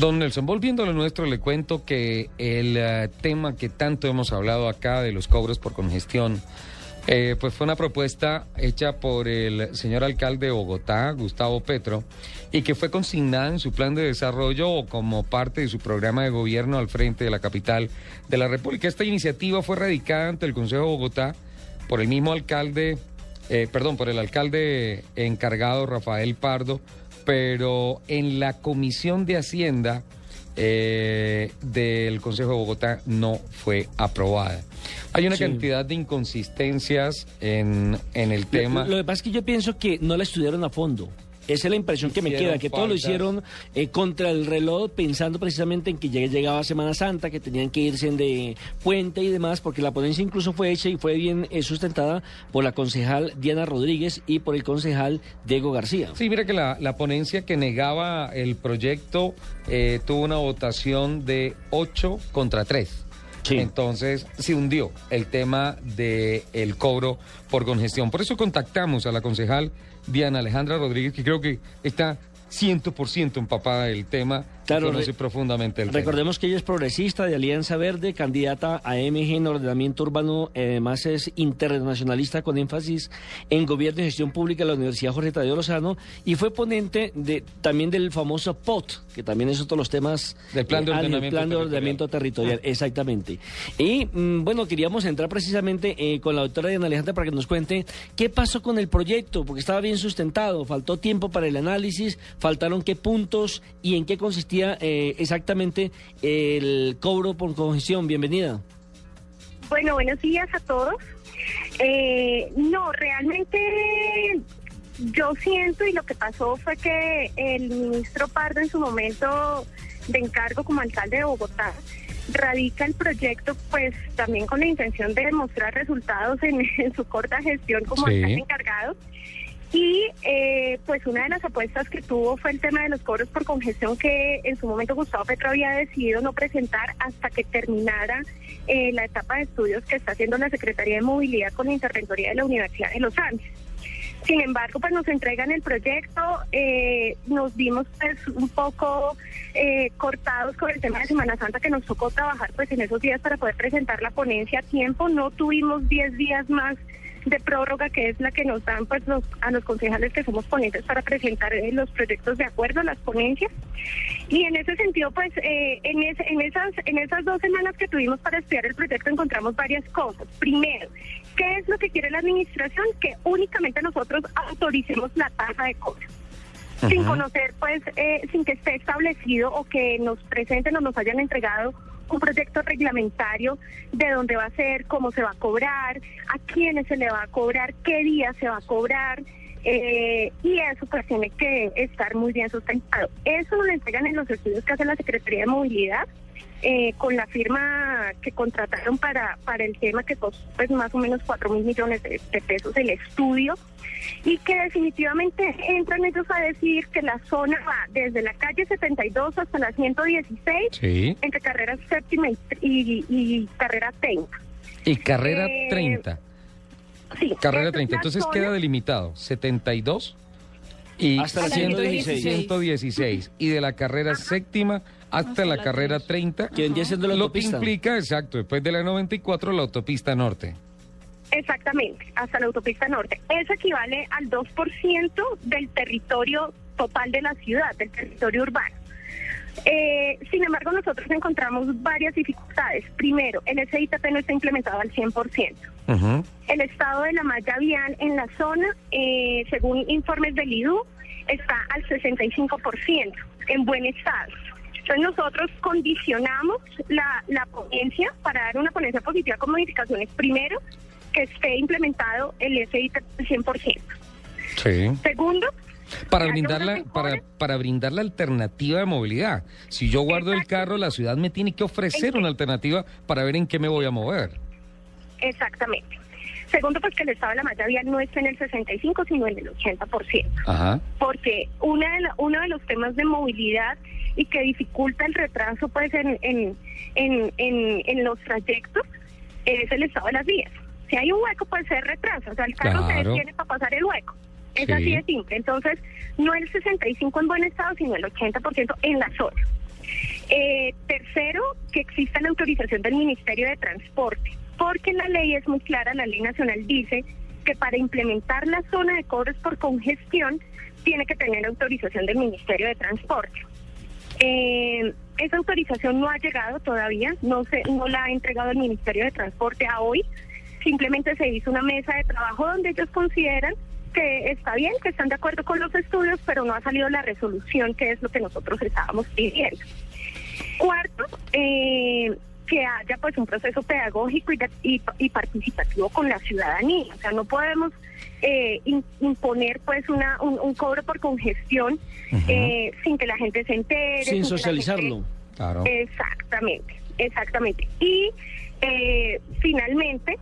Don Nelson, volviendo a lo nuestro, le cuento que el eh, tema que tanto hemos hablado acá de los cobros por congestión, eh, pues fue una propuesta hecha por el señor alcalde de Bogotá, Gustavo Petro, y que fue consignada en su plan de desarrollo como parte de su programa de gobierno al frente de la capital de la República. Esta iniciativa fue radicada ante el Consejo de Bogotá por el mismo alcalde, eh, perdón, por el alcalde encargado Rafael Pardo, pero en la Comisión de Hacienda eh, del Consejo de Bogotá no fue aprobada. Hay una Sí. cantidad de inconsistencias en, en el tema. Lo, lo que pasa es que yo pienso que no la estudiaron a fondo. Esa es la impresión que me queda, que todo lo faltas. hicieron eh, contra el reloj, pensando precisamente en que lleg- llegaba Semana Santa, que tenían que irse de puente y demás, porque la ponencia incluso fue hecha y fue bien eh, sustentada por la concejal Diana Rodríguez y por el concejal Diego García. Sí, mira que la, la ponencia que negaba el proyecto eh, tuvo una votación de 8 contra 3. Entonces se hundió el tema del el cobro por congestión. Por eso contactamos a la concejal Diana Alejandra Rodríguez, que creo que está 100% empapada del tema, Claro, conoce profundamente el tema. Recordemos que ella es progresista de Alianza Verde, candidata a MG en ordenamiento urbano, eh, además es internacionalista con énfasis en gobierno y gestión pública de la Universidad Jorge Tadeo Lozano y fue ponente de, también del famoso POT, que también es otro de los temas Del Plan de ah, Ordenamiento plan de Territorial. ordenamiento territorial, exactamente. Y mm, bueno, queríamos entrar precisamente eh, con la doctora Diana Alejandra para que nos cuente qué pasó con el proyecto, porque estaba bien sustentado, faltó tiempo para el análisis, faltaron qué puntos y en qué consistía eh, exactamente el cobro por congestión. Bienvenida. Bueno, buenos días a todos. Eh, no, realmente yo siento y lo que pasó fue que el ministro Pardo en su momento de encargo como alcalde de Bogotá radica el proyecto pues también con la intención de demostrar resultados en, en su corta gestión como Sí. alcalde encargado. Y eh, pues una de las apuestas que tuvo fue el tema de los cobros por congestión que en su momento Gustavo Petro había decidido no presentar hasta que terminara eh, la etapa de estudios que está haciendo la Secretaría de Movilidad con la Interventoría de la Universidad de los Andes. Sin embargo, pues nos entregan el proyecto, eh, nos vimos pues un poco eh, cortados con el tema de Semana Santa que nos tocó trabajar pues en esos días para poder presentar la ponencia a tiempo, no tuvimos 10 días más de prórroga que es la que nos dan pues los, a los concejales que somos ponentes para presentar eh, los proyectos de acuerdo, las ponencias. Y en ese sentido, pues eh, en, ese- en, esas, en esas dos semanas que tuvimos para estudiar el proyecto encontramos varias cosas. Primero, ¿qué es lo que quiere la administración? Que únicamente nosotros autoricemos la tasa de cobro. Sin conocer, pues, eh, sin que esté establecido o que nos presenten o nos hayan entregado un proyecto reglamentario de dónde va a ser, cómo se va a cobrar, a quiénes se le va a cobrar, qué día se va a cobrar. eh, y eso pues tiene que estar muy bien sustentado. Eso lo entregan en los estudios que hace la Secretaría de Movilidad eh, con la firma que contrataron para, para el tema que costó pues más o menos 4 mil millones de, de pesos el estudio y que definitivamente entran ellos a decir que la zona va desde la calle 72 hasta la 116 Sí. entre carrera séptima y, y- y carrera 30. Y carrera Eh, 30. Sí, Carrera esa es 30. la Entonces zona. queda delimitado 72 y Hasta la 116. 116. 116. Y de la carrera séptima hasta la carrera 30. Que vendría siendo la Lo que implica, exacto, después de la 94, la autopista norte. Exactamente, hasta la autopista norte. Eso equivale al 2% del territorio total de la ciudad, del territorio urbano. Eh, sin embargo, nosotros encontramos varias dificultades. Primero, el SITP no está implementado al 100%. Ujú. El estado de la malla vial en la zona, eh, según informes del IDU, está al 65%, en buen estado. Entonces nosotros condicionamos la, la ponencia para dar una ponencia positiva con modificaciones. Primero, que esté implementado el SIT al 100%. Sí. Segundo, Para brindar, la, para, para brindar la alternativa de movilidad. Si yo guardo el carro, la ciudad me tiene que ofrecer una alternativa para ver en qué me voy a mover. Exactamente. Segundo, pues que el estado de la malla vial no está en el 65, sino en el 80%. Ajá. porque una de la- uno de los temas de movilidad y que dificulta el retraso pues en, en, en, en, en los trayectos es el estado de las vías. Si hay un hueco, pues se retrasa, o sea, el carro se Claro. detiene para pasar el hueco. Es Sí. así de simple. Entonces, no el 65 en buen estado, sino el 80% en la zona. Eh, tercero, que exista la autorización del Ministerio de Transporte, porque la ley es muy clara, la ley nacional dice que para implementar la zona de cobros por congestión tiene que tener autorización del Ministerio de Transporte. Eh, esa autorización no ha llegado todavía, no se, no la ha entregado el Ministerio de Transporte a hoy. Simplemente se hizo una mesa de trabajo donde ellos consideran que está bien, que están de acuerdo con los estudios, pero no ha salido la resolución, que es lo que nosotros estábamos pidiendo. Cuarto, eh, que haya pues un proceso pedagógico y, y, participativo con la ciudadanía. O sea, no podemos eh, imponer pues una, un, cobro por congestión eh, sin que la gente se entere. Sin, socializarlo. Claro. Exactamente, exactamente. Y eh, finalmente,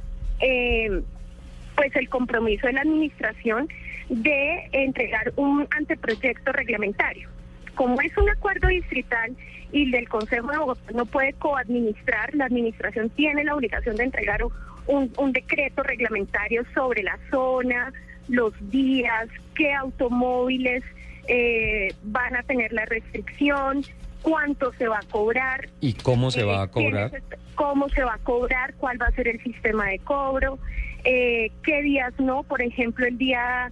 pues el compromiso de la administración de entregar un anteproyecto reglamentario. Como es un acuerdo distrital, y del Consejo de Bogotá no puede coadministrar, la administración tiene la obligación de entregar un, un decreto reglamentario sobre la zona, los días, qué automóviles eh, van a tener la restricción, cuánto se va a cobrar. ¿Y cómo se va a eh, cobrar? Cómo se va a cobrar, cuál va a ser el sistema de cobro, eh, qué días no, por ejemplo, el día,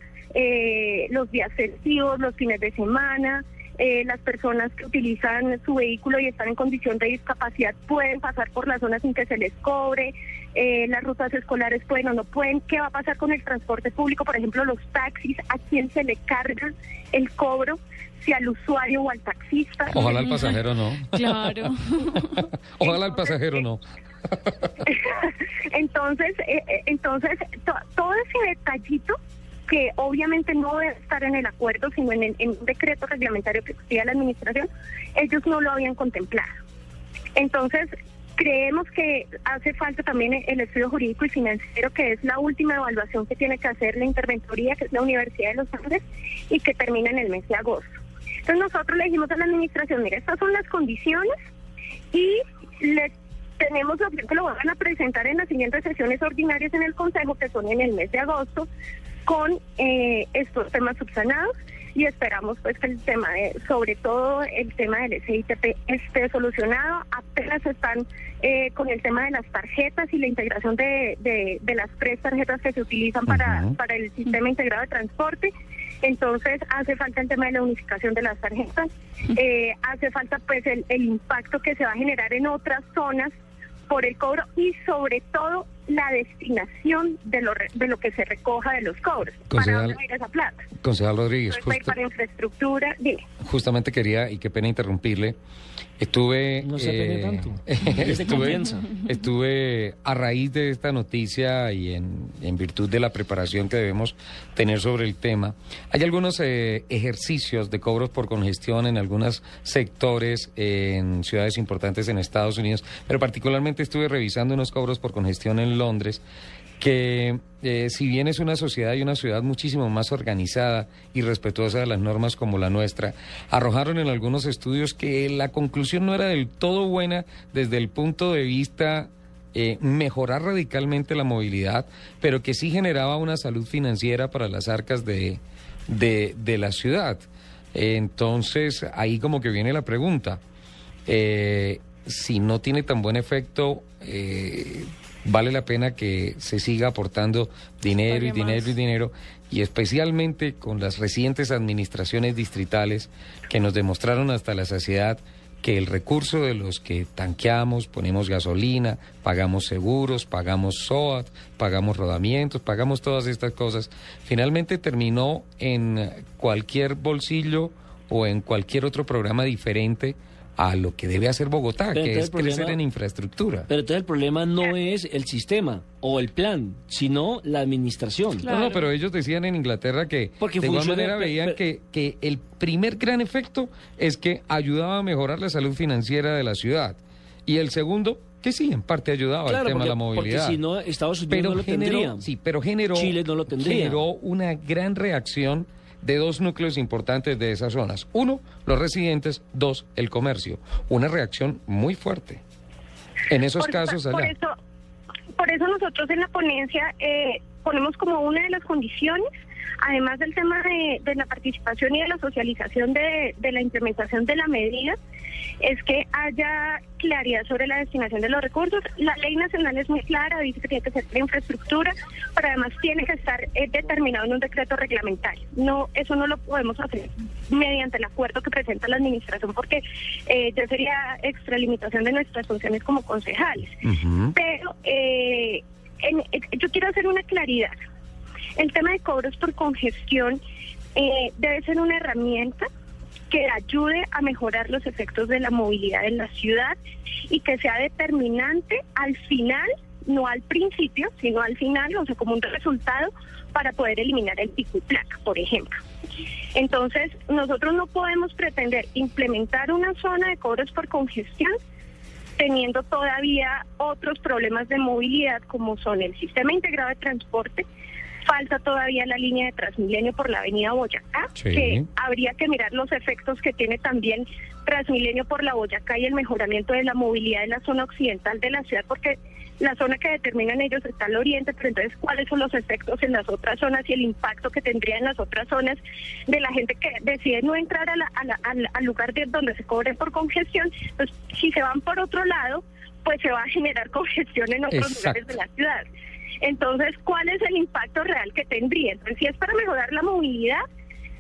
los días festivos, los fines de semana, eh, las personas que utilizan su vehículo y están en condición de discapacidad pueden pasar por la zona sin que se les cobre, eh, las rutas escolares pueden o no pueden, qué va a pasar con el transporte público, por ejemplo, los taxis, a quién se le carga el cobro, si al usuario o al taxista. Ojalá al pasajero no. Claro. Ojalá al pasajero no. entonces, eh, entonces todo ese detallito que obviamente no debe estar en el acuerdo, sino en, el, un decreto reglamentario que expide la administración, ellos no lo habían contemplado. Entonces, creemos que hace falta también el estudio jurídico y financiero, que es la última evaluación que tiene que hacer la interventoría, que es la Universidad de los Andes, y que termina en el mes de agosto. Entonces nosotros le dijimos a la administración, mira, estas son las condiciones y le tenemos la opción que lo van a presentar en las siguientes sesiones ordinarias en el Consejo, que son en el mes de agosto, con eh, estos temas subsanados y esperamos pues que el tema de, sobre todo el tema del SITP esté solucionado. Apenas están eh, con el tema de las tarjetas y la integración de, de, las tres tarjetas que se utilizan para, para el sistema integrado de transporte. Entonces hace falta el tema de la unificación de las tarjetas, eh, hace falta pues el, el impacto que se va a generar en otras zonas por el cobro y sobre todo la destinación de lo, de lo que se recoja de los cobros. ¿Para dónde va a ir esa plata? Concejal Rodríguez. para infraestructura, dime. Justamente quería, y qué pena interrumpirle, estuve... No se eh, tanto. estuve, estuve a raíz de esta noticia y en, en, virtud de la preparación que debemos tener sobre el tema, hay algunos eh, ejercicios de cobros por congestión en algunos sectores en ciudades importantes en Estados Unidos, pero particularmente estuve revisando unos cobros por congestión en Londres, que eh, si bien es una sociedad y una ciudad muchísimo más organizada y respetuosa de las normas como la nuestra, arrojaron en algunos estudios que la conclusión no era del todo buena desde el punto de vista eh, mejorar radicalmente la movilidad, pero que sí generaba una salud financiera para las arcas de, de, la ciudad. entonces, ahí como que viene la pregunta. Eh, si no tiene tan buen efecto, vale la pena que se siga aportando dinero y dinero y dinero, y especialmente con las recientes administraciones distritales que nos demostraron hasta la saciedad que el recurso de los que tanqueamos, ponemos gasolina, pagamos seguros, pagamos SOAT, pagamos rodamientos, pagamos todas estas cosas, finalmente terminó en cualquier bolsillo o en cualquier otro programa diferente a lo que debe hacer Bogotá, que es crecer en infraestructura. Pero entonces el problema no es el sistema o el plan, sino la administración. No, no, pero ellos decían en Inglaterra que de igual manera veían que, que el primer gran efecto es que ayudaba a mejorar la salud financiera de la ciudad. Y el segundo, que sí, en parte ayudaba al tema de la movilidad. Porque si no, Estados Unidos no lo tendría. Sí, pero generó, Chile no lo tendría. generó una gran reacción de dos núcleos importantes de esas zonas. Uno, los residentes, dos, el comercio. Una reacción muy fuerte. En esos casos Por eso, por eso nosotros en la ponencia eh, ponemos como una de las condiciones, además del tema de, la participación y de la socialización de, la implementación de la medida, es que haya claridad sobre la destinación de los recursos. La ley nacional es muy clara, dice que tiene que ser de infraestructura, pero además tiene que estar eh, determinado en un decreto reglamentario. No, eso no lo podemos hacer mediante el acuerdo que presenta la administración, porque eh, ya sería extralimitación de nuestras funciones como concejales. Pero eh, yo quiero hacer una claridad. El tema de cobros por congestión eh, debe ser una herramienta que ayude a mejorar los efectos de la movilidad en la ciudad y que sea determinante al final, no al principio, sino al final, o sea, como un resultado para poder eliminar el pico y placa, por ejemplo. Entonces, nosotros no podemos pretender implementar una zona de cobros por congestión teniendo todavía otros problemas de movilidad como son el sistema integrado de transporte, falta todavía la línea de Transmilenio por la avenida Boyacá, que habría que mirar los efectos que tiene también Transmilenio por la Boyacá y el mejoramiento de la movilidad en la zona occidental de la ciudad, porque la zona que determinan ellos está al oriente, pero entonces cuáles son los efectos en las otras zonas y el impacto que tendría en las otras zonas de la gente que decide no entrar al lugar de donde se cobre por congestión, pues si se van por otro lado, pues se va a generar congestión en otros lugares de la ciudad. Entonces, ¿cuál es el impacto real que tendría? Entonces, si es para mejorar la movilidad,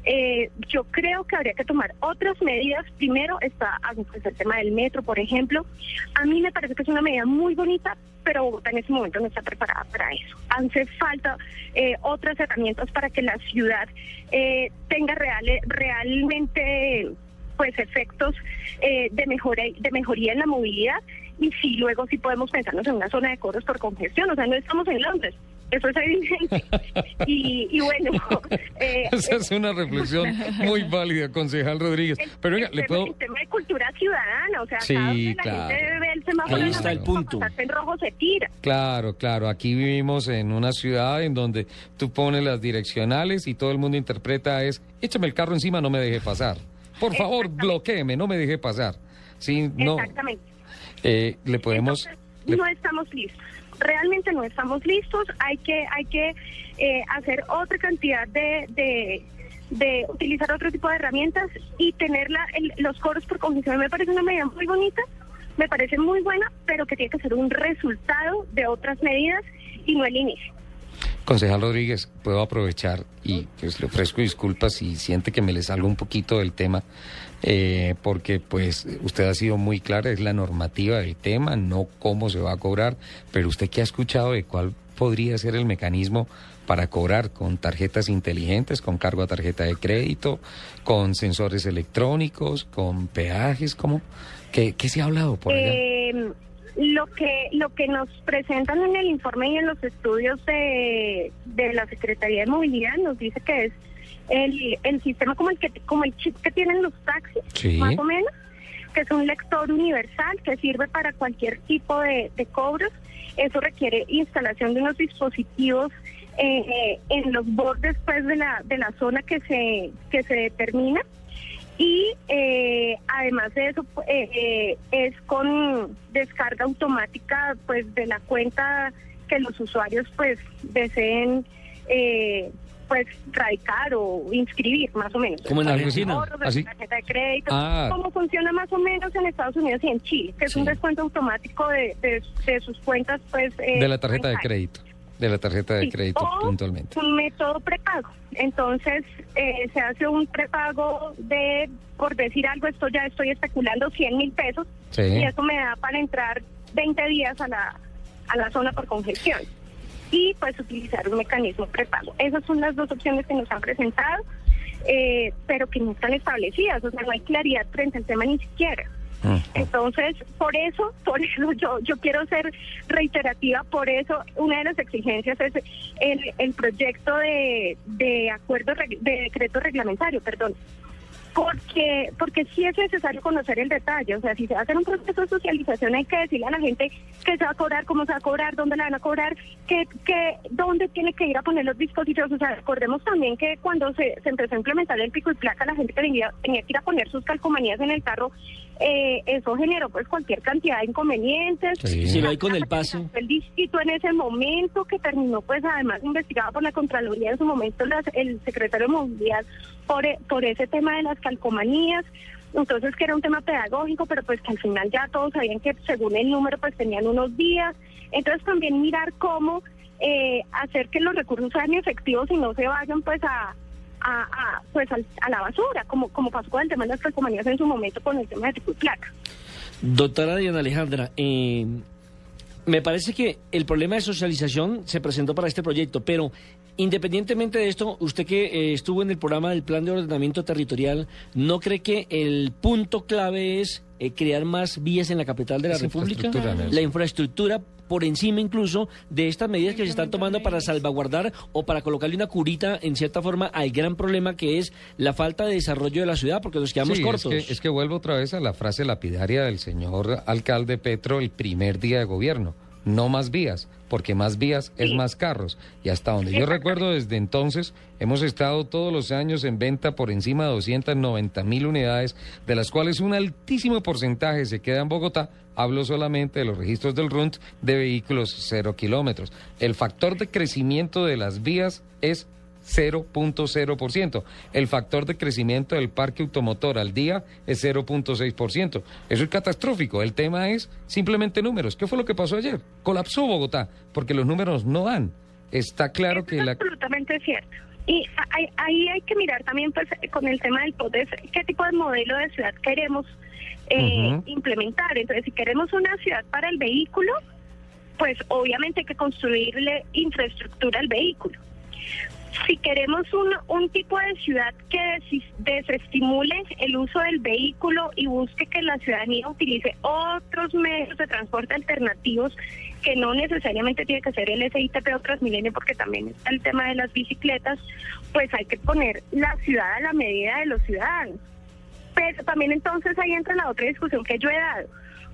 eh, yo creo que habría que tomar otras medidas. Primero está pues, el tema del metro, por ejemplo. A mí me parece que es una medida muy bonita, pero Bogotá en este momento no está preparada para eso. Hace falta eh, otras herramientas para que la ciudad eh, tenga reales, realmente pues efectos de mejora de mejoría en la movilidad y sí, luego sí podemos pensarnos en una zona de cobros por congestión, o sea, no estamos en Londres, eso es evidente. y, bueno... Eh, Esa es una reflexión muy válida, concejal Rodríguez. Pero venga, le puedo... El tema de cultura ciudadana, o sea, sí, cada vez la gente ve el semáforo Ahí está el punto. en rojo se tira. Claro, claro, aquí vivimos en una ciudad en donde tú pones las direccionales y todo el mundo interpreta es, échame el carro encima, no me deje pasar. Por favor, bloqueeme, no me deje pasar. Sí, no. Exactamente. Eh, le podemos... No estamos listos. Realmente no estamos listos. Hay que, hay que eh, hacer otra cantidad de, de, utilizar otro tipo de herramientas y tener los coros por congestión. Me parece una medida muy bonita, me parece muy buena, pero que tiene que ser un resultado de otras medidas y no el inicio. Concejal Rodríguez, puedo aprovechar y pues le ofrezco disculpas si siente que me le salgo un poquito del tema, eh, porque pues usted ha sido muy clara, es la normativa del tema, no cómo se va a cobrar, pero usted qué ha escuchado de cuál podría ser el mecanismo para cobrar con tarjetas inteligentes, con cargo a tarjeta de crédito, con sensores electrónicos, con peajes, ¿cómo? ¿Qué, qué se ha hablado por allá? Eh, lo que lo que nos presentan en el informe y en los estudios de, de la Secretaría de Movilidad nos dice que es el, el sistema como el que como el chip que tienen los taxis, más o menos, que es un lector universal que sirve para cualquier tipo de, de cobros. Eso requiere instalación de unos dispositivos eh, en los bordes pues de la de la zona que se que se determina y eh, además de eso eh, eh, es con descarga automática pues de la cuenta que los usuarios pues deseen pues radicar o inscribir más o menos. Como en Argentina así tarjeta de crédito. Ah. como funciona más o menos en Estados Unidos y en Chile que es un descuento automático de, de, sus cuentas pues de la tarjeta de crédito de la tarjeta de crédito puntualmente. Un método prepago. Entonces eh, se hace un prepago de, por decir algo, esto ya estoy especulando 100 mil pesos. Y eso me da para entrar 20 días a la, a la zona por congestión y pues utilizar un mecanismo prepago. Esas son las dos opciones que nos han presentado, eh, pero que no están establecidas, o sea, no hay claridad frente al tema ni siquiera. Entonces, por eso, por eso yo, yo quiero ser reiterativa, por eso una de las exigencias es el, el proyecto de, de acuerdo, de decreto reglamentario, perdón, porque porque sí es necesario conocer el detalle, o sea, si se va a hacer un proceso de socialización hay que decirle a la gente qué se va a cobrar, cómo se va a cobrar, dónde la van a cobrar, qué, qué, dónde tiene que ir a poner los dispositivos, o sea, recordemos también que cuando se, se empezó a implementar el pico y placa, la gente tenía, tenía que ir a poner sus calcomanías en el carro, eh, eso generó pues cualquier cantidad de inconvenientes. Sí. Si lo hay con el paso. El distrito en ese momento que terminó pues además investigado por la Contraloría en su momento el secretario de Movilidad por, por ese tema de las calcomanías. entonces que era un tema pedagógico, pero pues que al final ya todos sabían que según el número pues tenían unos días, entonces también mirar cómo eh, hacer que los recursos sean efectivos y no se vayan pues a, a, pues a, la basura, como, como pasó con el tema de las calcomanías en su momento con el tema de tipo placa. Doctora Diana Alejandra, eh, me parece que el problema de socialización se presentó para este proyecto, pero independientemente de esto, usted que eh, estuvo en el programa del Plan de Ordenamiento Territorial, ¿no cree que el punto clave es eh, crear más vías en la capital de la República? La infraestructura por encima incluso de estas medidas que se están tomando para salvaguardar o para colocarle una curita en cierta forma al gran problema que es la falta de desarrollo de la ciudad, porque nos quedamos cortos. Es que, es que vuelvo otra vez a la frase lapidaria del señor alcalde Petro el primer día de gobierno no más vías, porque más vías es más carros. Y hasta donde yo recuerdo, desde entonces hemos estado todos los años en venta por encima de 290 mil unidades, de las cuales un altísimo porcentaje se queda en Bogotá. Hablo solamente de los registros del RUNT de vehículos cero kilómetros. El factor de crecimiento de las vías es 0.0%. El factor de crecimiento del parque automotor al día es 0.6%. Eso es catastrófico. El tema es simplemente números. ¿Qué fue lo que pasó ayer? Colapsó Bogotá porque los números no dan. Está claro que es la... Absolutamente cierto. Y ahí hay que mirar también pues con el tema del poder, qué tipo de modelo de ciudad queremos eh, implementar. Entonces, si queremos una ciudad para el vehículo, pues obviamente hay que construirle infraestructura al vehículo si queremos un, un tipo de ciudad que desestimule el uso del vehículo y busque que la ciudadanía utilice otros medios de transporte alternativos, que no necesariamente tiene que ser el SITP o Transmilenio, porque también está el tema de las bicicletas, pues hay que poner la ciudad a la medida de los ciudadanos. Pero también entonces ahí entra la otra discusión que yo he dado.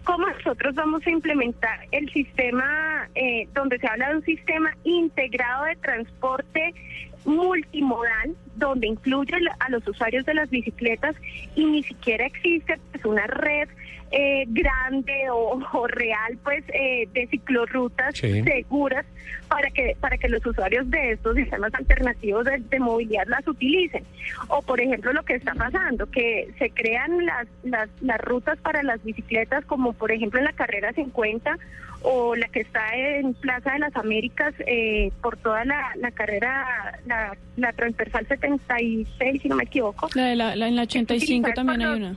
Cómo nosotros vamos a implementar el sistema, eh, donde se habla de un sistema integrado de transporte multimodal, donde incluye a los usuarios de las bicicletas y ni siquiera existe pues, una red eh, grande o, real pues eh, de ciclorrutas seguras para que para que los usuarios de estos sistemas alternativos de, movilidad las utilicen. O por ejemplo lo que está pasando que se crean las, las las rutas para las bicicletas como por ejemplo en la carrera 50 o la que está en Plaza de las Américas eh, por toda la, la carrera, la, la, transversal 76, si no me equivoco. La de la, en la 85 también hay una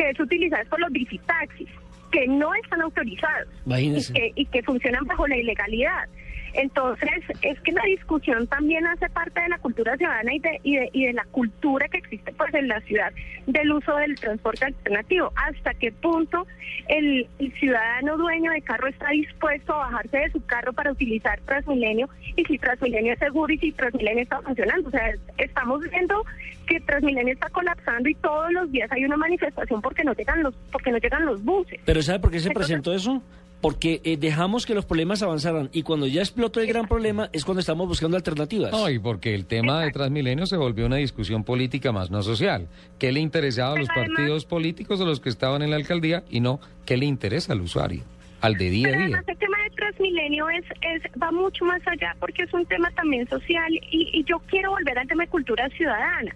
que es utilizada por los bicitaxis, que no están autorizados y que, y que funcionan bajo la ilegalidad. Entonces, es que la discusión también hace parte de la cultura ciudadana y de, y de, y de la cultura que existe pues en la ciudad del uso del transporte alternativo. ¿Hasta qué punto el, ciudadano dueño de carro está dispuesto a bajarse de su carro para utilizar Transmilenio y si Transmilenio es seguro y si Transmilenio está funcionando? O sea, estamos viendo que Transmilenio está colapsando y todos los días hay una manifestación porque no llegan los porque no llegan los buses. ¿Pero sabe por qué se presentó eso? Porque eh, dejamos que los problemas avanzaran y cuando ya explotó el gran problema es cuando estamos buscando alternativas. No, y porque el tema de Transmilenio se volvió una discusión política más no social. ¿Qué le interesaba a los partidos políticos de los que estaban en la alcaldía y no qué le interesa al usuario? al de día a día. Además, el tema de Transmilenio es, es, va mucho más allá porque es un tema también social y, y yo quiero volver al tema de cultura ciudadana.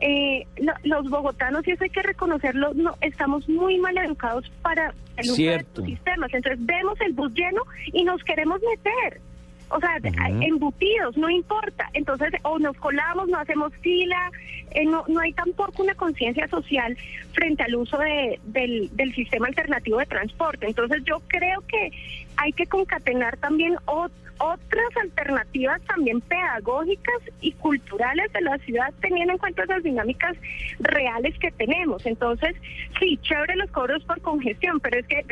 Eh, los bogotanos, y eso hay que reconocerlo, no, estamos muy mal educados para el uso de estos sistemas. Entonces vemos el bus lleno y nos queremos meter. O sea, embutidos, no importa. Entonces, o nos colamos, no hacemos fila, eh, no, no hay tampoco una conciencia social frente al uso de, del, del sistema alternativo de transporte. Entonces, yo creo que hay que concatenar también otras alternativas también pedagógicas y culturales de la ciudad teniendo en cuenta esas dinámicas reales que tenemos. Entonces, sí, chévere los cobros por congestión, pero es que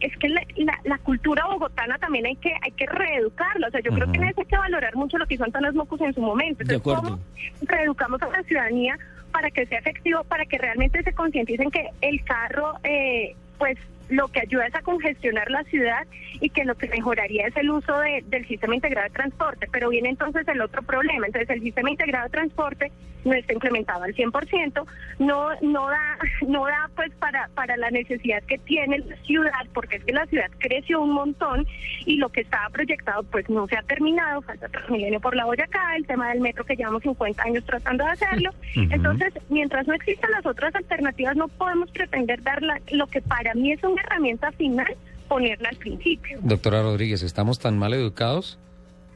es que la, la, cultura bogotana también hay que hay que reeducarla. O sea, yo creo que hay que valorar mucho lo que hizo Antanas Mocus en su momento. Entonces, ¿cómo reeducamos a la ciudadanía para que sea efectivo, para que realmente se concienticen que el carro eh, pues lo que ayuda es a congestionar la ciudad y que lo que mejoraría es el uso de- del sistema integrado de transporte. Pero viene entonces el otro problema. Entonces el sistema integrado de transporte no está implementado al 100%, no no da no da pues para para la necesidad que tiene la ciudad, porque es que la ciudad creció un montón y lo que estaba proyectado pues no se ha terminado, falta Transmilenio por la Boyacá, el tema del metro que llevamos 50 años tratando de hacerlo. Entonces, mientras no existan las otras alternativas, no podemos pretender dar la- lo que para mí es una herramienta final, ponerla al principio. Doctora Rodríguez, ¿estamos tan mal educados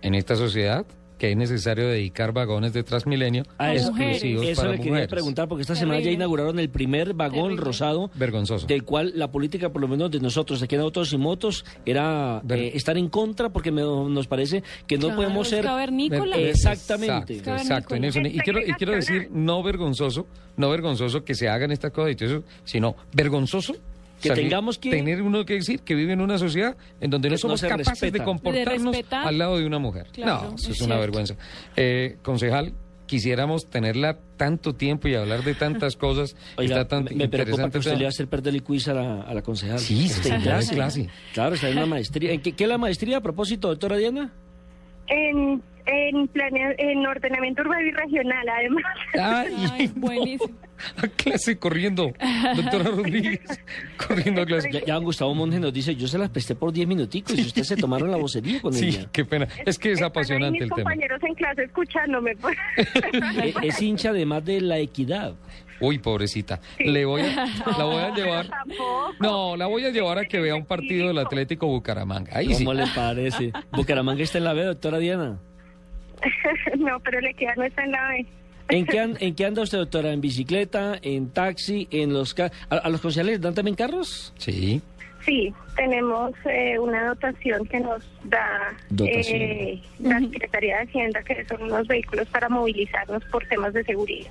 en esta sociedad que es necesario dedicar vagones de Transmilenio A eso, exclusivos eso para le quería mujeres? preguntar, porque esta semana ya inauguraron el primer vagón Terrible. rosado Vergonzoso. del cual la política, por lo menos de nosotros, aquí en Autos y Motos, era Ver- eh, estar en contra porque me- nos parece que no Claro, podemos ser... cavernícola. Exactamente. Exacto, exacto, en eso. Y quiero, y quiero decir, no vergonzoso, no vergonzoso que se hagan estas cosas y todo eso, sino vergonzoso Que tengamos que- tener uno que decir que vive en una sociedad en donde no somos capaces de comportarnos De al lado de una mujer. Claro, no, eso es, es una cierto. vergüenza. Eh, concejal, quisiéramos tenerla tanto tiempo y hablar de tantas cosas. Oiga, Está tan me, me preocupa que usted le va a hacer perder el quiz a la, a la concejal. Sí, Está sí, en clase. en clase. Claro, está en una maestría. ¿En qué, qué es la maestría a propósito, doctora Diana? En, en, plane- en ordenamiento urbano y regional, además. Ay, Ay, buenísimo. a clase corriendo, doctora Rodríguez, corriendo a clase. Ya, ya Gustavo Monge nos dice, yo se las presté por 10 minuticos y ustedes se tomaron la vocería con Sí, ella. qué pena. Es que es Están apasionante mis el tema. compañeros en clase escuchándome. pues. Eh, es hincha además de la equidad. Uy, pobrecita. Sí. Le voy a, la voy a llevar. No, la voy a llevar a que vea un partido del Atlético Bucaramanga. Ahí sí. ¿Cómo le parece? Bucaramanga está en la B, doctora Diana. no, pero le queda no está en la B. ¿En qué, an- ¿En qué anda usted, doctora? ¿En bicicleta? ¿En taxi? ¿En los ca- ¿A, a los concejales les dan también carros? Sí. Sí, tenemos eh, una dotación que nos da Dotación. eh, la Secretaría de Hacienda, que son unos vehículos para movilizarnos por temas de seguridad.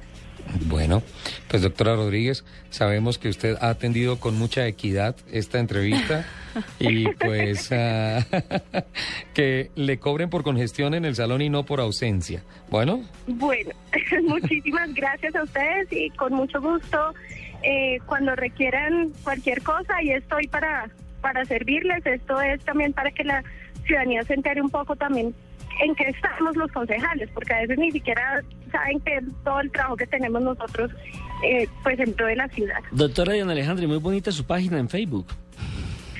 Bueno, pues doctora Rodríguez, sabemos que usted ha atendido con mucha equidad esta entrevista y pues ah, que le cobren por congestión en el salón y no por ausencia. Bueno, Bueno, muchísimas gracias a ustedes y con mucho gusto. eh, cuando requieran cualquier cosa, y estoy para, para servirles. Esto es también para que la ciudadanía se entere un poco también en qué estamos los concejales, porque a veces ni siquiera saben que todo el trabajo que tenemos nosotros, eh, pues en pro de la ciudad. Doctora Diana Alejandra, muy bonita su página en Facebook.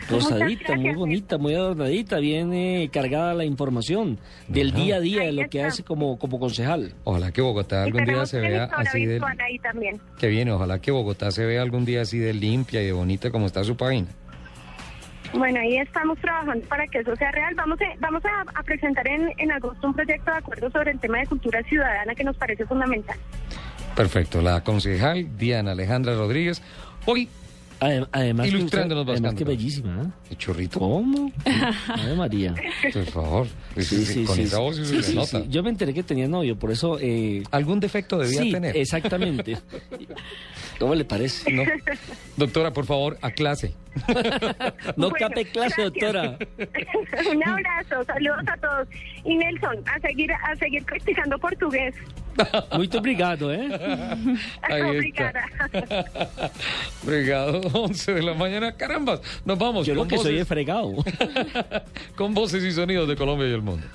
Rosadita, muy bonita, muy adornadita, viene cargada la información del Ajá. día a día, de lo que hace como, como concejal. ojalá que Bogotá algún día se vea así de... ahí también. Que viene, ojalá que Bogotá se vea algún día así de limpia y de bonita como está su página. Bueno, ahí estamos trabajando para que eso sea real. Vamos a, vamos a, presentar en, en agosto un proyecto de acuerdo sobre el tema de cultura ciudadana que nos parece fundamental. Perfecto, la concejal Diana Alejandra Rodríguez. Hoy, Adem- Además, que Ilustrándonos usted- además bastante. que bellísima. ¿eh? el churrito, ¿Cómo? Ave María. por favor, Sí, sí, con sí, esa voz se sí, nota. sí. Yo me enteré que tenía novio, por eso... Eh, Algún defecto debía sí, tener. exactamente. ¿Cómo le parece? ¿no? Doctora, por favor, a clase. No Bueno, cape clase, gracias. doctora. Un abrazo, saludos a todos. Y Nelson, a seguir, a seguir practicando portugués. Muito obrigado, ¿eh? Ahí está. Obrigada. Brigado, 11 de la mañana. Carambas, nos vamos Yo lo con, que soy voces, es fregado. con voces y sonidos de Colombia y el mundo.